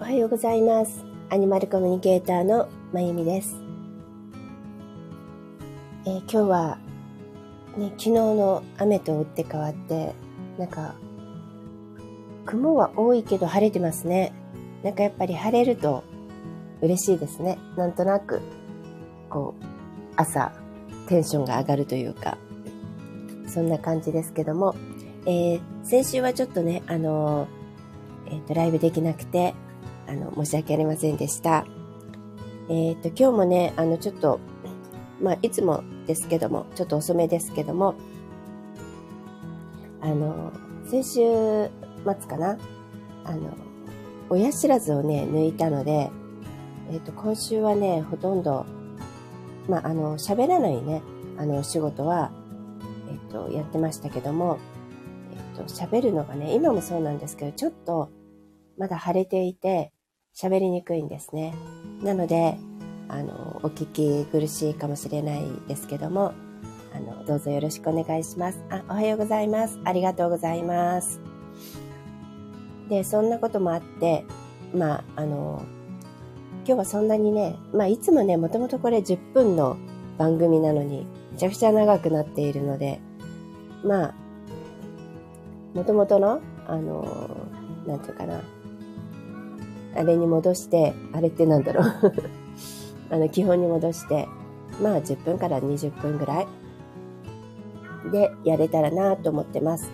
おはようございます。アニマルコミュニケーターのまゆみです。えー今日は、ね、昨日の雨と打って変わって、なんか、雲は多いけど晴れてますね。なんかやっぱり晴れると嬉しいですね。なんとなく、こう、朝、テンションが上がるというか、そんな感じですけども、えー先週はちょっとね、あのーえっ、と、ライブできなくて、あの、申し訳ありませんでした。えっ、と、今日もね、あの、ちょっと、まあ、いつもですけども、ちょっと遅めですけども、あの、先週末かな、あの、親知らずをね、抜いたので、えっ、と、今週はね、ほとんど、まあ、あの、喋らないね、あの、お仕事は、えっ、と、やってましたけども、と、喋るのがね、今もそうなんですけど、ちょっと、まだ腫れていて、喋りにくいんですね。なので、あの、お聞き苦しいかもしれないですけども、あの、どうぞよろしくお願いします。あ、おはようございます。ありがとうございます。で、そんなこともあって、まあ、あの、今日はそんなにね、まあ、いつもね、もともとこれ10分の番組なのに、めちゃくちゃ長くなっているので、まあ、もともとの、あの、なんていうかな、あれに戻して、あれってなんだろう。あの、基本に戻して、まあ10分から20分ぐらいでやれたらなと思ってます。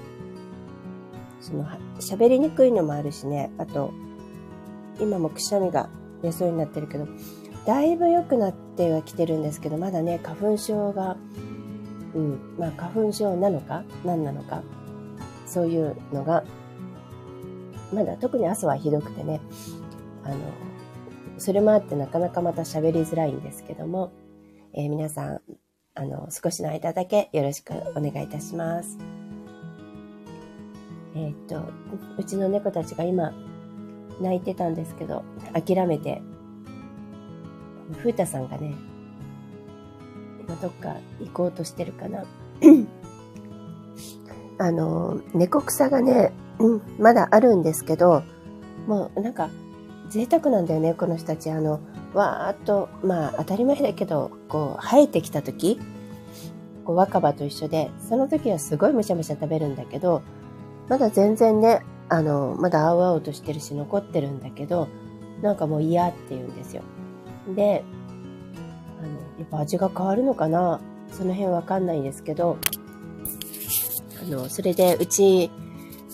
その、喋りにくいのもあるしね、あと、今もくしゃみが出そうになってるけど、だいぶ良くなってはきてるんですけど、まだね、花粉症が、うん、まあ花粉症なのか何なのか、そういうのが、まだ特に朝はひどくてね、あの、それもあってなかなかまた喋りづらいんですけども、えー皆さん、あの、少しの間だけよろしくお願いいたします。えーっと、うちの猫たちが今、泣いてたんですけど、諦めて、ふうたさんがね、今どっか行こうとしてるかな。あの、猫草がね、うん、まだあるんですけど、もうなんか、贅沢なんだよね、この人たち。あの、わーっと、まあ当たり前だけど、こう、生えてきた時、こう若葉と一緒で、その時はすごいむしゃむしゃ食べるんだけど、まだ全然ね、あの、まだ青々としてるし残ってるんだけど、なんかもう嫌って言うんですよ。で、あの、やっぱ味が変わるのかなその辺わかんないんですけど、あの、それでうち、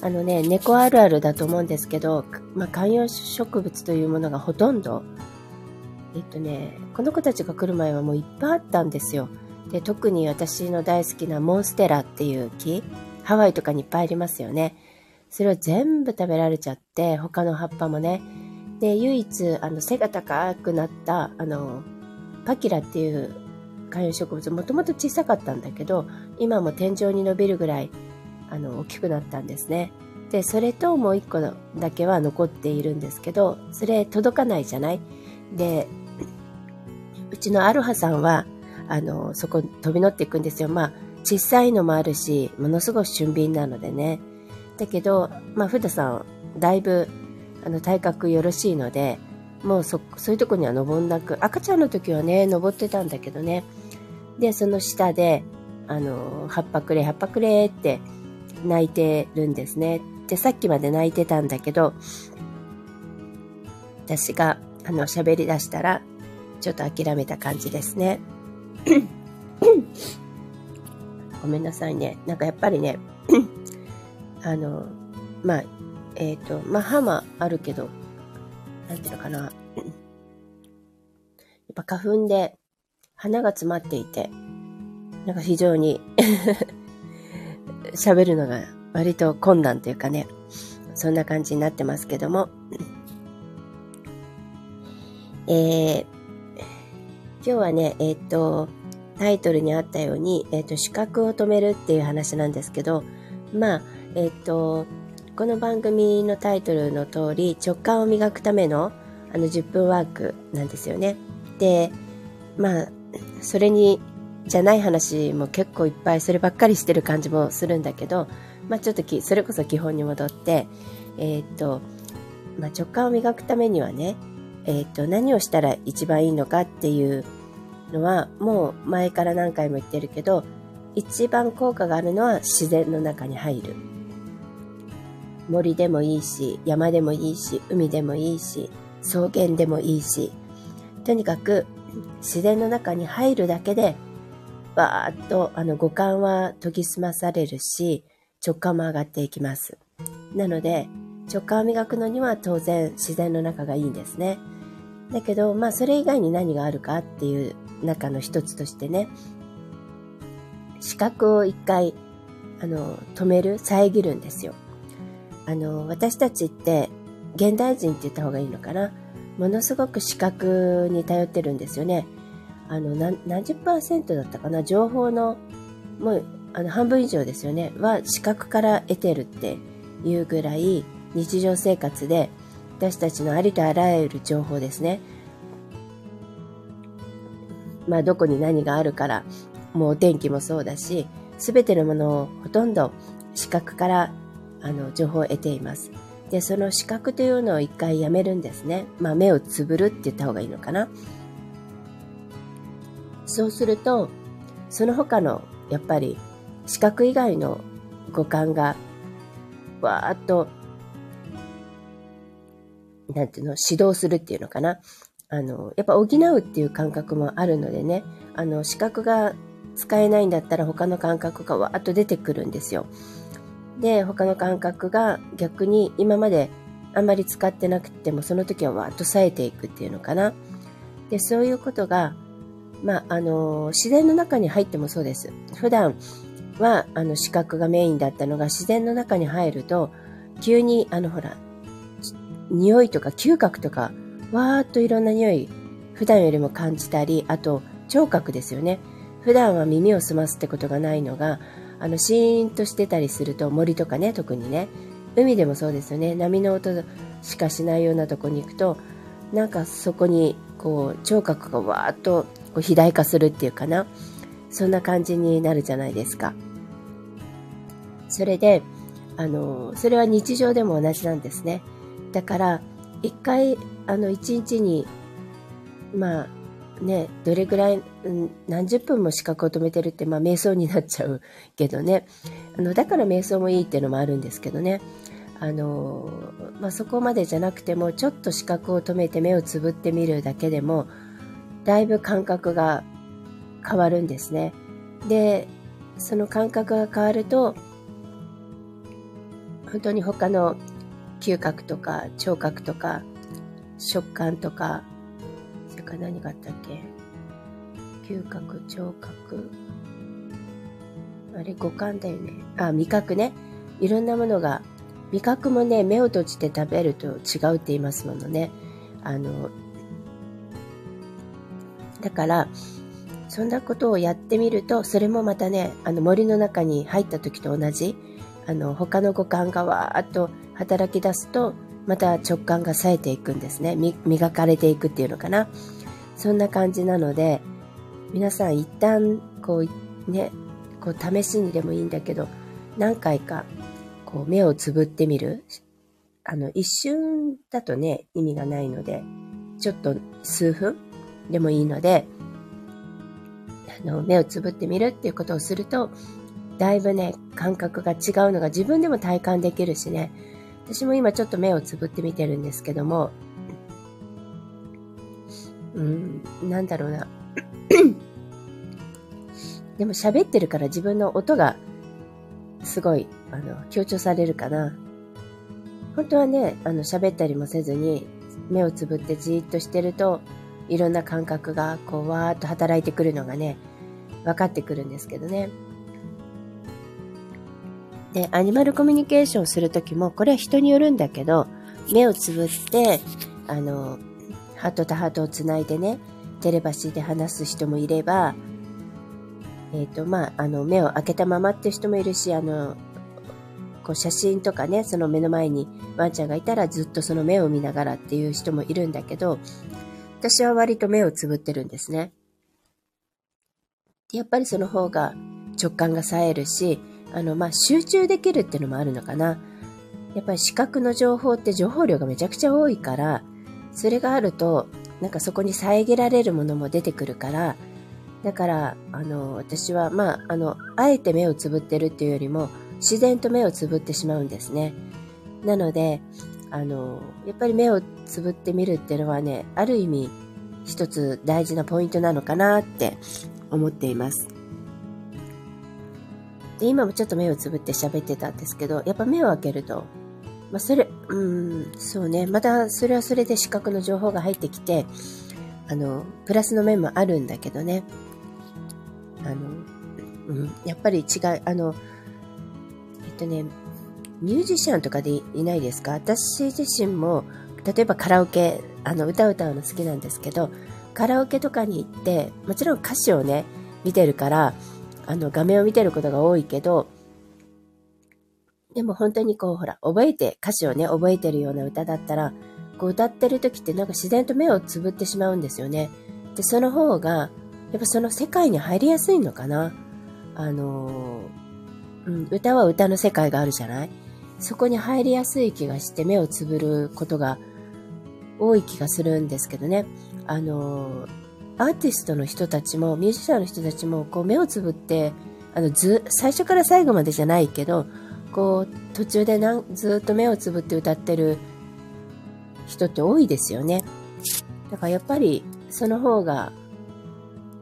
あのね、猫あるあるだと思うんですけど、まあ、観葉植物というものがほとんど、えっとね、この子たちが来る前はもういっぱいあったんですよ。で、特に私の大好きなモンステラっていう木、ハワイとかにいっぱいありますよね。それを全部食べられちゃって、他の葉っぱもね。で、唯一、あの、背が高くなった、あの、パキラっていう観葉植物、もともと小さかったんだけど、今も天井に伸びるぐらい、あの、大きくなったんですね。で、それともう一個だけは残っているんですけど、それ届かないじゃない？で、うちのアロハさんは、あの、そこ飛び乗っていくんですよ。まあ、小さいのもあるし、ものすごく俊敏なのでね。だけど、まあ、ふださん、だいぶ、あの、体格よろしいので、もうそ、そういうとこには登んなく、赤ちゃんの時はね、登ってたんだけどね。で、その下で、あの、葉っぱくれ、葉っぱくれって泣いてるんですね。で、さっきまで泣いてたんだけど、私が、あの、喋り出したら、ちょっと諦めた感じですね。ごめんなさいね。なんかやっぱりね、あの、まあ、えっ、と、まあ、歯もあるけど、なんていうのかな。やっぱ花粉で鼻が詰まっていて、なんか非常に 喋るのが割と困難というかね、そんな感じになってますけども、えー、今日はね、えっ、と、タイトルにあったように、えっ、と、視覚を止めるっていう話なんですけど、まあ、えっ、と、この番組のタイトルの通り、直感を磨くための、あの、10分ワークなんですよね。で、まあ、それに、じゃない話も結構いっぱいそればっかりしてる感じもするんだけど、まあ、ちょっと、それこそ基本に戻って、えっ、と、まあ、直感を磨くためにはね、えっ、と、何をしたら一番いいのかっていうのは、もう前から何回も言ってるけど、一番効果があるのは自然の中に入る。森でもいいし、山でもいいし、海でもいいし、草原でもいいし、とにかく自然の中に入るだけで、バーッとあの五感は研ぎ澄まされるし、直感も上がっていきます。なので、直感を磨くのには当然自然の中がいいんですね。だけど、まあそれ以外に何があるかっていう中の一つとしてね、視覚を一回、あの、止める、遮るんですよ。あの、私たちって、現代人って言った方がいいのかな。ものすごく視覚に頼ってるんですよね。あの、何、何十パーセントだったかな？情報の、もう、あの、半分以上ですよね。は、視覚から得てるっていうぐらい、日常生活で、私たちのありとあらゆる情報ですね。まあ、どこに何があるから、もう天気もそうだし、すべてのものをほとんど視覚からあの情報を得ています。で、その視覚というのを一回やめるんですね。まあ目をつぶるって言った方がいいのかな。そうすると、その他のやっぱり視覚以外の五感がわーっとなんていうの、指導するっていうのかな。あの、やっぱ補うっていう感覚もあるのでね、あの、視覚が使えないんだったら他の感覚がわーっと出てくるんですよ。で、他の感覚が逆に今まであんまり使ってなくてもその時はわーっと冴えていくっていうのかな。で、そういうことが、まあ、あの、自然の中に入ってもそうです。普段は、あの、視覚がメインだったのが自然の中に入ると、急に、あの、ほら、匂いとか嗅覚とか、わーっといろんな匂い、普段よりも感じたり、あと、聴覚ですよね。普段は耳を澄ますってことがないのが、あの、シーンとしてたりすると、森とかね、特にね、海でもそうですよね、波の音しかしないようなとこに行くと、なんかそこに、こう、聴覚がわーっとこう肥大化するっていうかな、そんな感じになるじゃないですか。それで、あの、それは日常でも同じなんですね。だから、一回、あの、一日に、まあ、ね、どれぐらい、うん、何十分も資格を止めてるって、まあ、瞑想になっちゃうけどね。あの、だから瞑想もいいっていうのもあるんですけどね。あの、まあ、そこまでじゃなくても、ちょっと視覚を止めて目をつぶってみるだけでも、だいぶ感覚が変わるんですね。で、その感覚が変わると、本当に他の嗅覚とか聴覚とか食感とかそれから何があったっけ？嗅覚聴覚。あれ五感だよね。あ味覚ね。いろんなものが味覚もね目を閉じて食べると違うって言いますものね。あのだからそんなことをやってみるとそれもまたねあの森の中に入った時と同じあの他の五感がわーっと働き出すと、また直感が冴えていくんですね。磨かれていくっていうのかな。そんな感じなので、皆さん一旦、こう、ね、こう試しにでもいいんだけど、何回か、こう目をつぶってみる。あの、一瞬だとね、意味がないので、ちょっと数分でもいいので、あの、目をつぶってみるっていうことをすると、だいぶね、感覚が違うのが自分でも体感できるしね、私も今ちょっと目をつぶって見てるんですけども、うん、なんだろうな。でも喋ってるから自分の音がすごい、あの、強調されるかな。本当はね、あの、喋ったりもせずに、目をつぶってじーっとしてると、いろんな感覚が、こう、わーっと働いてくるのがね、分かってくるんですけどね。で、アニマルコミュニケーションするときも、これは人によるんだけど、目をつぶって、あの、ハートとハートをつないでね、テレパシーで話す人もいれば、えっ、ー、と、まあ、あの、目を開けたままって人もいるし、あの、こう写真とかね、その目の前にワンちゃんがいたらずっとその目を見ながらっていう人もいるんだけど、私は割と目をつぶってるんですね。やっぱりその方が直感が冴えるし、あの、ま、集中できるっていうのもあるのかな。やっぱり視覚の情報って情報量がめちゃくちゃ多いから、それがあると、なんかそこに遮られるものも出てくるから、だから、あの、私は、まあ、あの、あえて目をつぶってるっていうよりも、自然と目をつぶってしまうんですね。なので、あの、やっぱり目をつぶってみるっていうのはね、ある意味、一つ大事なポイントなのかなって思っています。で、今もちょっと目をつぶって喋ってたんですけど、やっぱ目を開けると、まあ、それ、うん、そうね、またそれはそれで視覚の情報が入ってきて、あの、プラスの面もあるんだけどね、あの、うん、やっぱり違い、あの、えっとね、ミュージシャンとかでいないですか？私自身も、例えばカラオケ、あの、歌を歌うの好きなんですけど、カラオケとかに行って、もちろん歌詞をね、見てるから、あの、画面を見てることが多いけど、でも本当にこう、ほら、覚えて、歌詞をね、覚えてるような歌だったら、こう歌ってる時ってなんか自然と目をつぶってしまうんですよね。で、その方が、やっぱその世界に入りやすいのかな？あのうん、歌は歌の世界があるじゃない？そこに入りやすい気がして目をつぶることが多い気がするんですけどね。あのアーティストの人たちも、ミュージシャンの人たちも、こう目をつぶって、あの、ず、最初から最後までじゃないけど、こう、途中でなんずっと目をつぶって歌ってる人って多いですよね。だからやっぱり、その方が、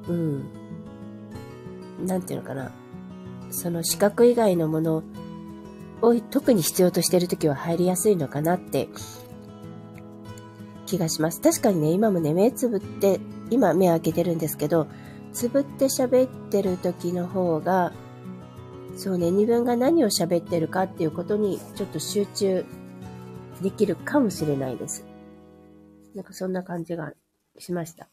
うん、なんていうのかな。その視覚以外のものを特に必要としているときは入りやすいのかなって気がします。確かにね、今もね、目つぶって、今目開けてるんですけど、つぶって喋ってる時の方が、そうね、自分が何を喋ってるかっていうことにちょっと集中できるかもしれないです。なんかそんな感じがしました。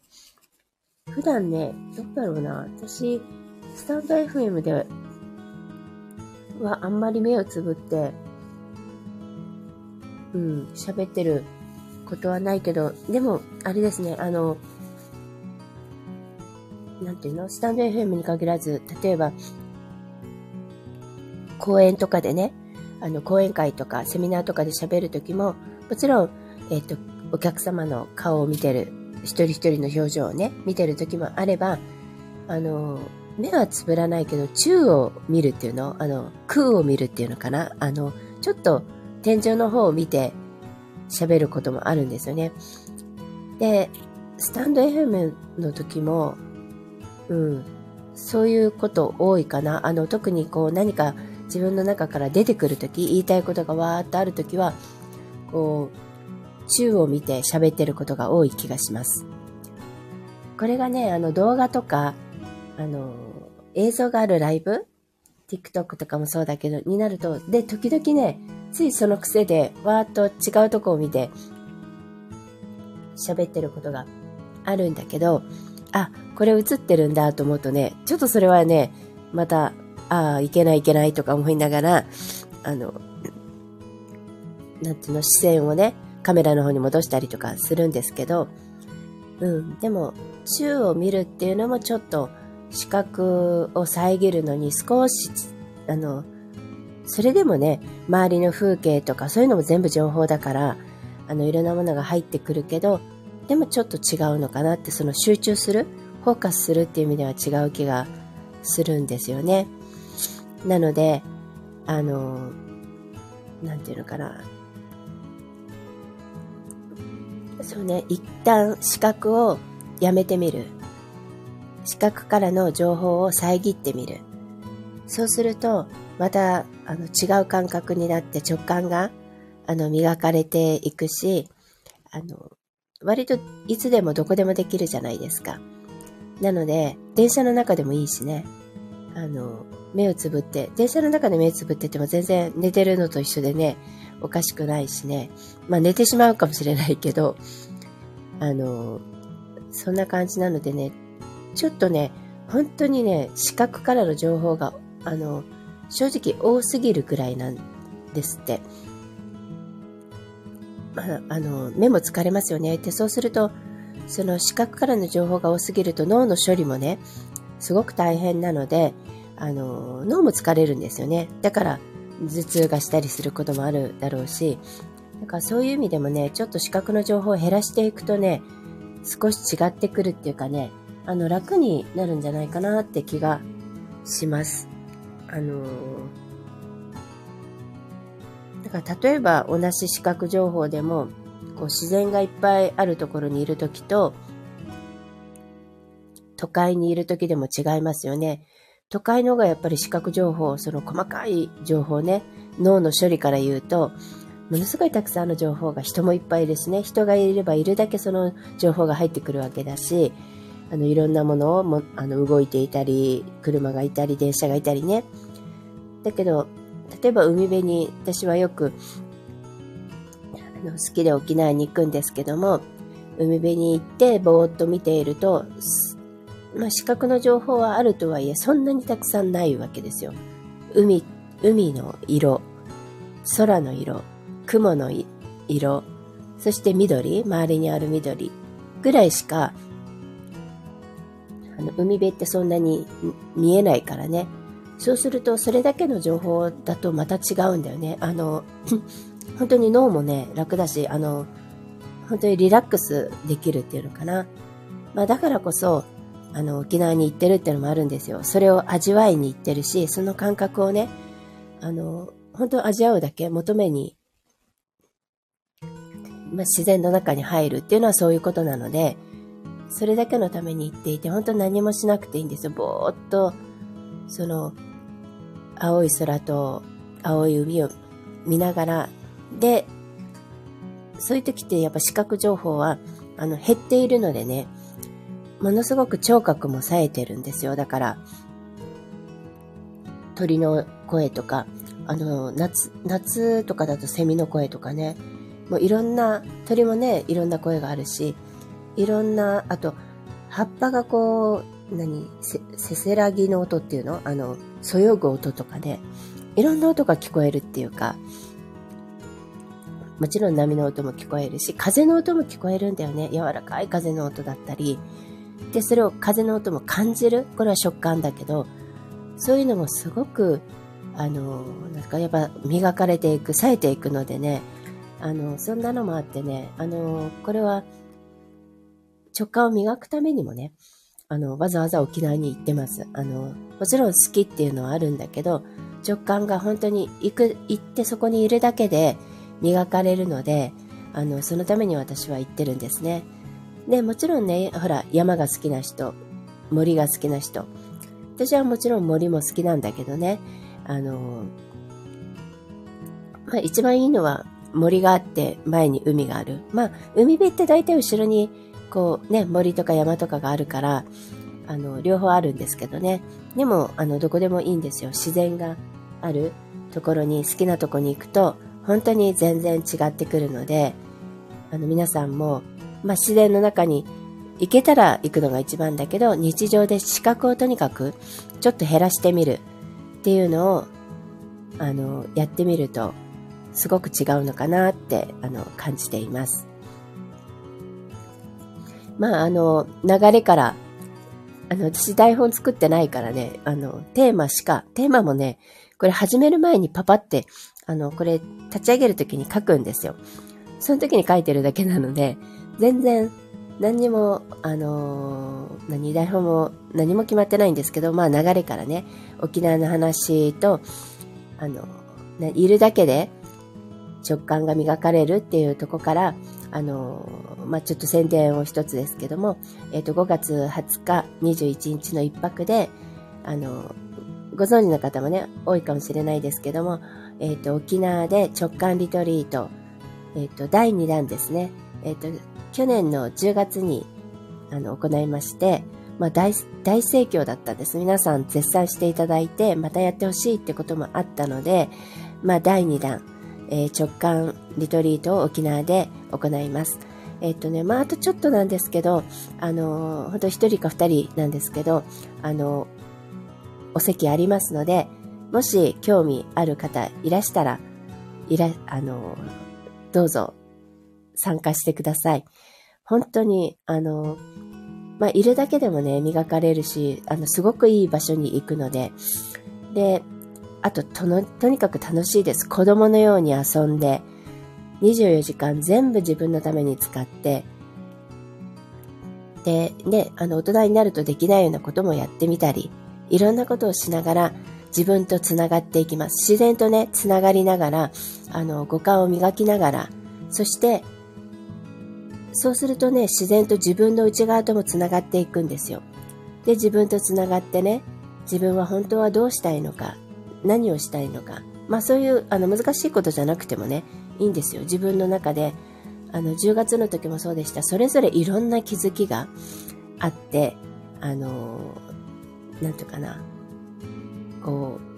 普段ね、どうだろうな、私、スタンド FM ではあんまり目をつぶって、うん、喋ってることはないけど、でも、あれですね、あの、なんていうの？スタンド FM に限らず、例えば、講演とかでね、あの、講演会とかセミナーとかで喋るときも、もちろん、えっ、と、お客様の顔を見てる、一人一人の表情をね、見てるときもあれば、あの、目はつぶらないけど、宙を見るっていうの？あの、空を見るっていうのかな？あの、ちょっと天井の方を見て喋ることもあるんですよね。で、スタンド FM の時も、うん、そういうこと多いかな？あの、特にこう何か自分の中から出てくるとき、言いたいことがわーっとあるときは、こう、宙を見て喋ってることが多い気がします。これがね、あの動画とか、あの、映像があるライブ ?TikTok とかもそうだけど、になると、で、時々ね、ついその癖で、わーっと違うとこを見て、喋ってることがあるんだけど、あ、これ映ってるんだと思うとね、ちょっとそれはね、また、ああ、いけないいけないとか思いながら、あの、なんていうの、視線をね、カメラの方に戻したりとかするんですけど、うん、でも、宙を見るっていうのもちょっと、視覚を遮るのに少し、あの、それでもね、周りの風景とかそういうのも全部情報だから、あの、いろんなものが入ってくるけど、でもちょっと違うのかなって、その集中する、フォーカスするっていう意味では違う気がするんですよね。なので、あの、なんていうのかな。そうね、一旦視覚をやめてみる。視覚からの情報を遮ってみる。そうすると、また、あの、違う感覚になって直感が、あの、磨かれていくし、あの、割といつでもどこでもできるじゃないですか。なので、電車の中でもいいしね、あの、目をつぶって、電車の中で目をつぶってても全然寝てるのと一緒でね、おかしくないしね、まあ寝てしまうかもしれないけど、あの、そんな感じなのでね、ちょっとね、本当にね、視覚からの情報が、あの、正直多すぎるくらいなんですって。まあ、あの、目も疲れますよね。で、そうすると、その視覚からの情報が多すぎると脳の処理もね、すごく大変なので、あの、脳も疲れるんですよね。だから、頭痛がしたりすることもあるだろうし、なんかそういう意味でもね、ちょっと視覚の情報を減らしていくとね、少し違ってくるっていうかね、あの、楽になるんじゃないかなって気がします。あのだから例えば同じ視覚情報でも、こう自然がいっぱいあるところにいるときと、都会にいるときでも違いますよね。都会の方がやっぱり視覚情報、その細かい情報ね、脳の処理から言うと、ものすごいたくさんの情報が人もいっぱいですね。人がいればいるだけその情報が入ってくるわけだし、あの、いろんなものをもあの動いていたり、車がいたり、電車がいたりね。だけど、例えば海辺に私はよくあの好きで沖縄に行くんですけども、海辺に行ってぼーっと見ていると、まあ、視覚の情報はあるとはいえ、そんなにたくさんないわけですよ。海、海の色、空の色、雲の色、そして緑、周りにある緑ぐらいしか、あの、海辺ってそんなに見えないからね。そうすると、それだけの情報だとまた違うんだよね。あの、本当に脳もね、楽だし、あの、本当にリラックスできるっていうのかな。まあだからこそ、あの、沖縄に行ってるっていうのもあるんですよ。それを味わいに行ってるし、その感覚をね、あの、本当味わうだけ求めに、まあ、自然の中に入るっていうのはそういうことなので、それだけのために行っていて、本当何もしなくていいんですよ。ぼーっと、その、青い空と青い海を見ながら、で、そういう時ってやっぱ視覚情報は、あの、減っているのでね、ものすごく聴覚も冴えてるんですよ。だから、鳥の声とか、あの、夏、夏とかだとセミの声とかね、もういろんな、鳥もね、いろんな声があるし、いろんな、あと、葉っぱがこう、何せ、せせらぎの音っていうの？あの、そよぐ音とかね、いろんな音が聞こえるっていうか、もちろん波の音も聞こえるし、風の音も聞こえるんだよね。柔らかい風の音だったり、で、それを風の音も感じる。これは食感だけど、そういうのもすごく、あの、なんかやっぱ磨かれていく、冴えていくのでね、あの、そんなのもあってね、あの、これは直感を磨くためにもね、あの、わざわざ沖縄に行ってます。あの、もちろん好きっていうのはあるんだけど、直感が本当に行く、行ってそこにいるだけで磨かれるので、あの、そのために私は行ってるんですね。で、もちろんね、ほら、山が好きな人、森が好きな人。私はもちろん森も好きなんだけどね、あの、まあ一番いいのは森があって前に海がある。まあ、海辺って大体後ろにこうね、森とか山とかがあるから、あの、両方あるんですけどね。でも、あの、どこでもいいんですよ。自然があるところに、好きなとこに行くと、本当に全然違ってくるので、あの、皆さんも、まあ、自然の中に行けたら行くのが一番だけど、日常で視覚をとにかくちょっと減らしてみるっていうのを、あの、やってみると、すごく違うのかなって、あの、感じています。まあ、あの、流れから、あの、私台本作ってないからね、あの、テーマしか、テーマもね、これ始める前にパパって、あの、これ立ち上げるときに書くんですよ。その時に書いてるだけなので、全然何にも、あのー、何、台本も何も決まってないんですけど、まあ流れからね、沖縄の話と、あの、いるだけで直感が磨かれるっていうとこから、あの、まあちょっと宣伝を一つですけども、えっ、ー、と、5月20日、21日の一泊で、あのご存知の方もね、多いかもしれないですけども、えっ、と、沖縄で直感リトリート、えっ、と、第2弾ですね。えっ、と、去年の10月にあの行いまして、まあ大、大盛況だったんです。皆さん絶賛していただいて、またやってほしいってこともあったので、まあ、第2弾、えー、直感リトリートを沖縄で行います。えっ、とね、まあ、あとちょっとなんですけど、あのー、ほんと1人か2人なんですけど、あの、お席ありますので、もし興味ある方いらしたら、いら、あのどうぞ参加してください。本当に、あの、まあ、いるだけでもね、磨かれるし、あの、すごくいい場所に行くので、で、あととの、とにかく楽しいです。子供のように遊んで、24時間全部自分のために使って、で、ね、あの、大人になるとできないようなこともやってみたり、いろんなことをしながら自分とつながっていきます。自然とね、つながりながら、あの、五感を磨きながら、そして、そうするとね、自然と自分の内側ともつながっていくんですよ。で、自分とつながってね、自分は本当はどうしたいのか、何をしたいのか。まあそういうあの難しいことじゃなくてもね、いいんですよ。自分の中で、あの10月の時もそうでした。それぞれいろんな気づきがあって、あの、なんていうかな、こう、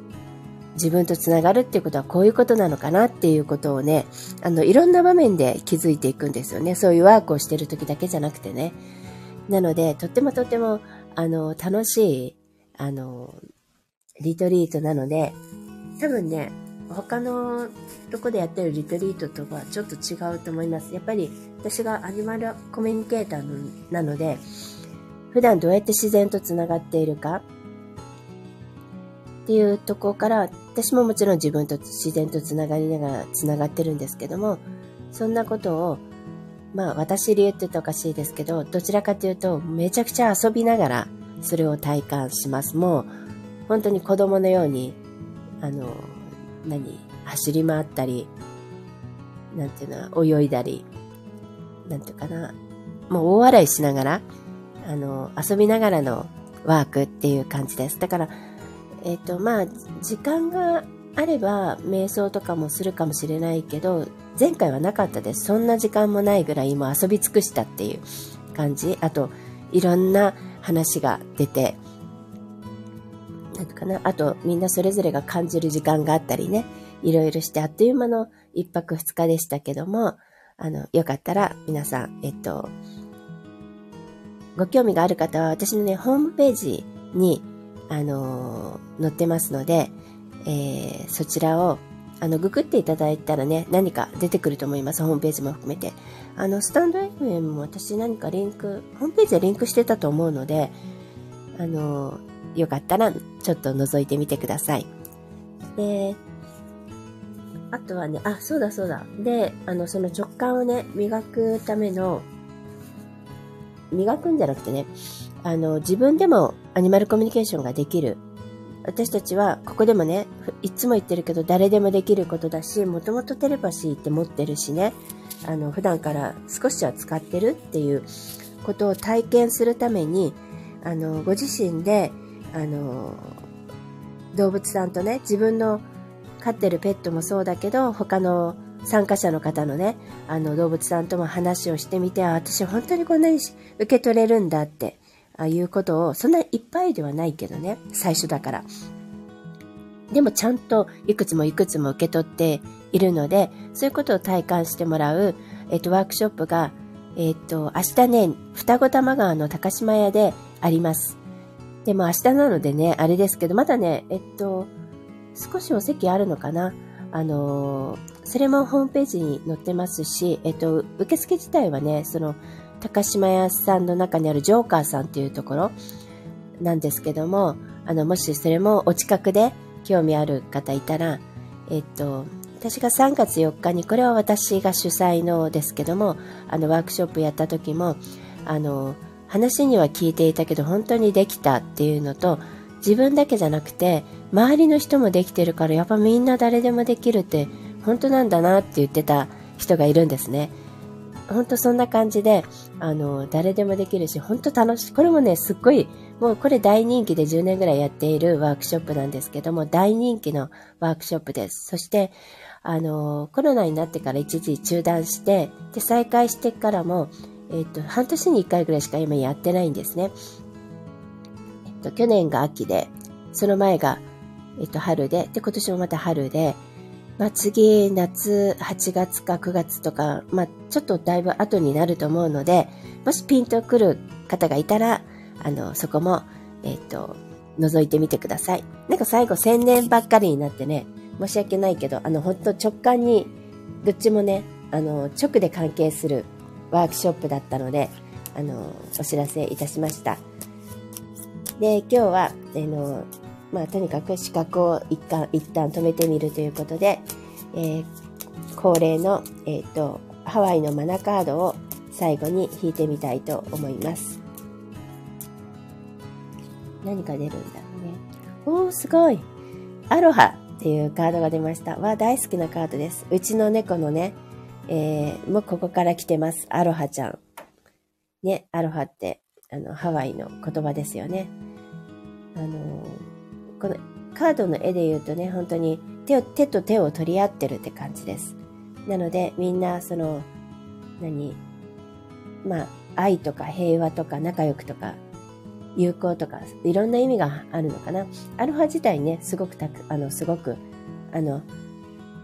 自分とつながるっていうことはこういうことなのかなっていうことをね、あの、いろんな場面で気づいていくんですよね。そういうワークをしてる時だけじゃなくてね。なので、とってもとっても、あの、楽しい、あの、リトリートなので、多分ね、他のとこでやってるリトリートとはちょっと違うと思います。やっぱり私がアニマルコミュニケーターなので、普段どうやって自然とつながっているか、っていうとこから、私ももちろん自分と自然とつながりながらつながってるんですけども、そんなことを、まあ私流って言うとおかしいですけど、どちらかというとめちゃくちゃ遊びながらそれを体感します。もう本当に子供のように、あの、何、走り回ったり、なんていうの、泳いだり、なんていうかな、もう大笑いしながら、あの、遊びながらのワークっていう感じです。だから、えっ、ー、と、まあ、時間があれば瞑想とかもするかもしれないけど、前回はなかったです。そんな時間もないぐらいもう遊び尽くしたっていう感じ。あと、いろんな話が出て、なんかな、あとみんなそれぞれが感じる時間があったりね、いろいろしてあっという間の一泊二日でしたけども、あの、よかったら皆さん、えっと、ご興味がある方は私のね、ホームページにあの載ってますので、えー、そちらをあの、ググっていただいたらね、何か出てくると思います。ホームページも含めて。あの、スタンド FM も私何かリンク、ホームページでリンクしてたと思うので、あの、よかったらちょっと覗いてみてください。で、あとはね、あ、そうだそうだ。で、あの、その直感をね、磨くための、磨くんじゃなくてね、あの、自分でもアニマルコミュニケーションができる。私たちは、ここでもね、いつも言ってるけど、誰でもできることだし、もともとテレパシーって持ってるしね、あの、普段から少しは使ってるっていうことを体験するために、あの、ご自身で、あの、動物さんとね、自分の飼ってるペットもそうだけど、他の参加者の方のね、あの動物さんとも話をしてみて、あ、私本当にこんなに受け取れるんだってあいうことを、そんないっぱいではないけどね、最初だから。でもちゃんといくつもいくつも受け取っているので、そういうことを体感してもらう、えっと、ワークショップが、えっと、明日ね、双子玉川の高島屋であります。でも明日なのでね、あれですけど、まだね、えっと、少しお席あるのかな。あのそれもホームページに載ってますし、えっと、受付自体はね、その、高島屋さんの中にあるジョーカーさんっていうところなんですけども、あの、もしそれもお近くで興味ある方いたら、えっと、私が3月4日に、これは私が主催のですけども、あの、ワークショップやった時も、あの、話には聞いていたけど、本当にできたっていうのと、自分だけじゃなくて、周りの人もできてるから、やっぱみんな誰でもできるって、本当なんだなって言ってた人がいるんですね。本当そんな感じで、あの、誰でもできるし、本当楽しい。これもね、すっごい、もうこれ大人気で10年ぐらいやっているワークショップなんですけども、大人気のワークショップです。そして、あの、コロナになってから一時中断して、で、再開してからも、えっと、半年に1回ぐらいしか今やってないんですね。えっと、去年が秋で、その前が、えっと、春で、で、今年もまた春で、まあ、次、夏、8月か9月とか、まあ、ちょっとだいぶ後になると思うので、もしピンとくる方がいたら、あの、そこも、えっ、と、覗いてみてください。なんか最後、宣伝ばっかりになってね、申し訳ないけど、あの、本当直感に、どっちもね、あの、直で関係するワークショップだったので、あの、お知らせいたしました。で、今日は、あの、まあ、とにかく視覚を一旦、一旦止めてみるということで、えー、恒例の、えっ、ー、と、ハワイのマナカードを最後に引いてみたいと思います。何か出るんだろうね。おー、すごいアロハっていうカードが出ました。わ、大好きなカードです。うちの猫のね、えー、もうここから来てます。アロハちゃん。ね、アロハって、あの、ハワイの言葉ですよね。あのー、このカードの絵で言うとね、本当に手を、手と手を取り合ってるって感じです。なので、みんな、その、何まあ、愛とか平和とか仲良くとか、友好とか、いろんな意味があるのかな。アロハ自体ね、すごくたく、あの、すごく、あの、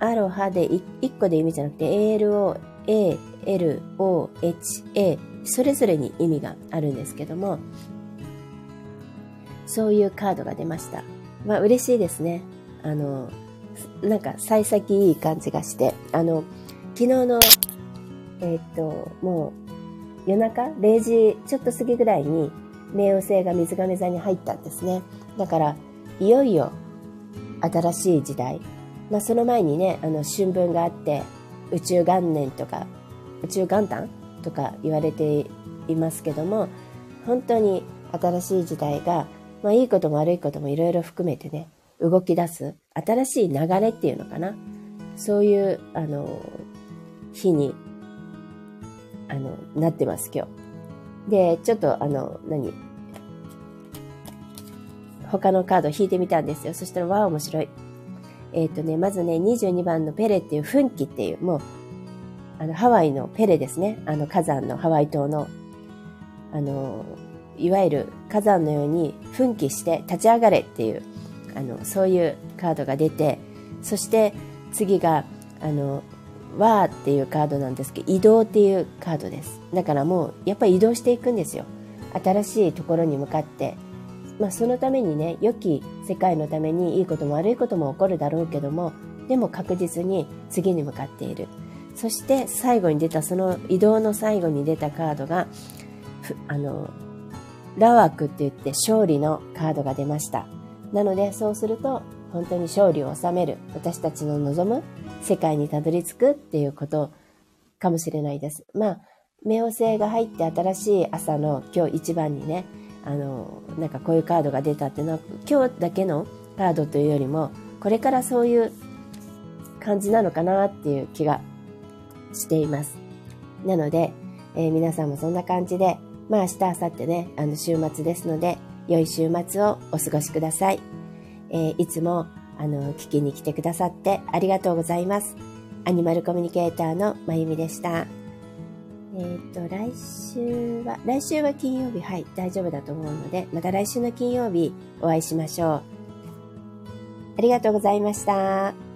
アロハで1個で意味じゃなくて、ALO、A、L、O、H、A、それぞれに意味があるんですけども、そういうカードが出ました。まあ嬉しいですね。あの、なんか幸先いい感じがして、あの、昨日の、えー、っと、もう夜中？0時ちょっと過ぎぐらいに冥王星が水亀座に入ったんですね。だから、いよいよ新しい時代。まあその前にね、あの春分があって、宇宙元年とか、宇宙元旦とか言われていますけども、本当に新しい時代が、まあいいことも悪いこともいろいろ含めてね、動き出す新しい流れっていうのかな。そういう、あの、日に、あの、なってます、今日。で、ちょっと、あの、何他のカード引いてみたんですよ。そしたら、わあ、面白い。えっ、ー、とね、まずね、22番のペレっていう噴気っていう、もう、あの、ハワイのペレですね。あの、火山のハワイ島の、あの、いわゆる火山のように奮起して立ち上がれっていう、あの、そういうカードが出て、そして次が、あの、ワーっていうカードなんですけど、移動っていうカードです。だからもう、やっぱり移動していくんですよ。新しいところに向かって。まあ、そのためにね、良き世界のためにいいことも悪いことも起こるだろうけども、でも確実に次に向かっている。そして最後に出た、その移動の最後に出たカードが、あの、ラワークって言って勝利のカードが出ました。なので、そうすると、本当に勝利を収める、私たちの望む世界にたどり着くっていうことかもしれないです。まあ、冥王星が入って新しい朝の今日一番にね、あの、なんかこういうカードが出たっていうのは、今日だけのカードというよりも、これからそういう感じなのかなっていう気がしています。なので、えー、皆さんもそんな感じで、まあ明日、明後日ね、あの週末ですので、良い週末をお過ごしください。えー、いつも、あの、聞きに来てくださってありがとうございます。アニマルコミュニケーターのまゆみでした。えっ、ー、と、来週は、来週は金曜日、はい、大丈夫だと思うので、また来週の金曜日お会いしましょう。ありがとうございました。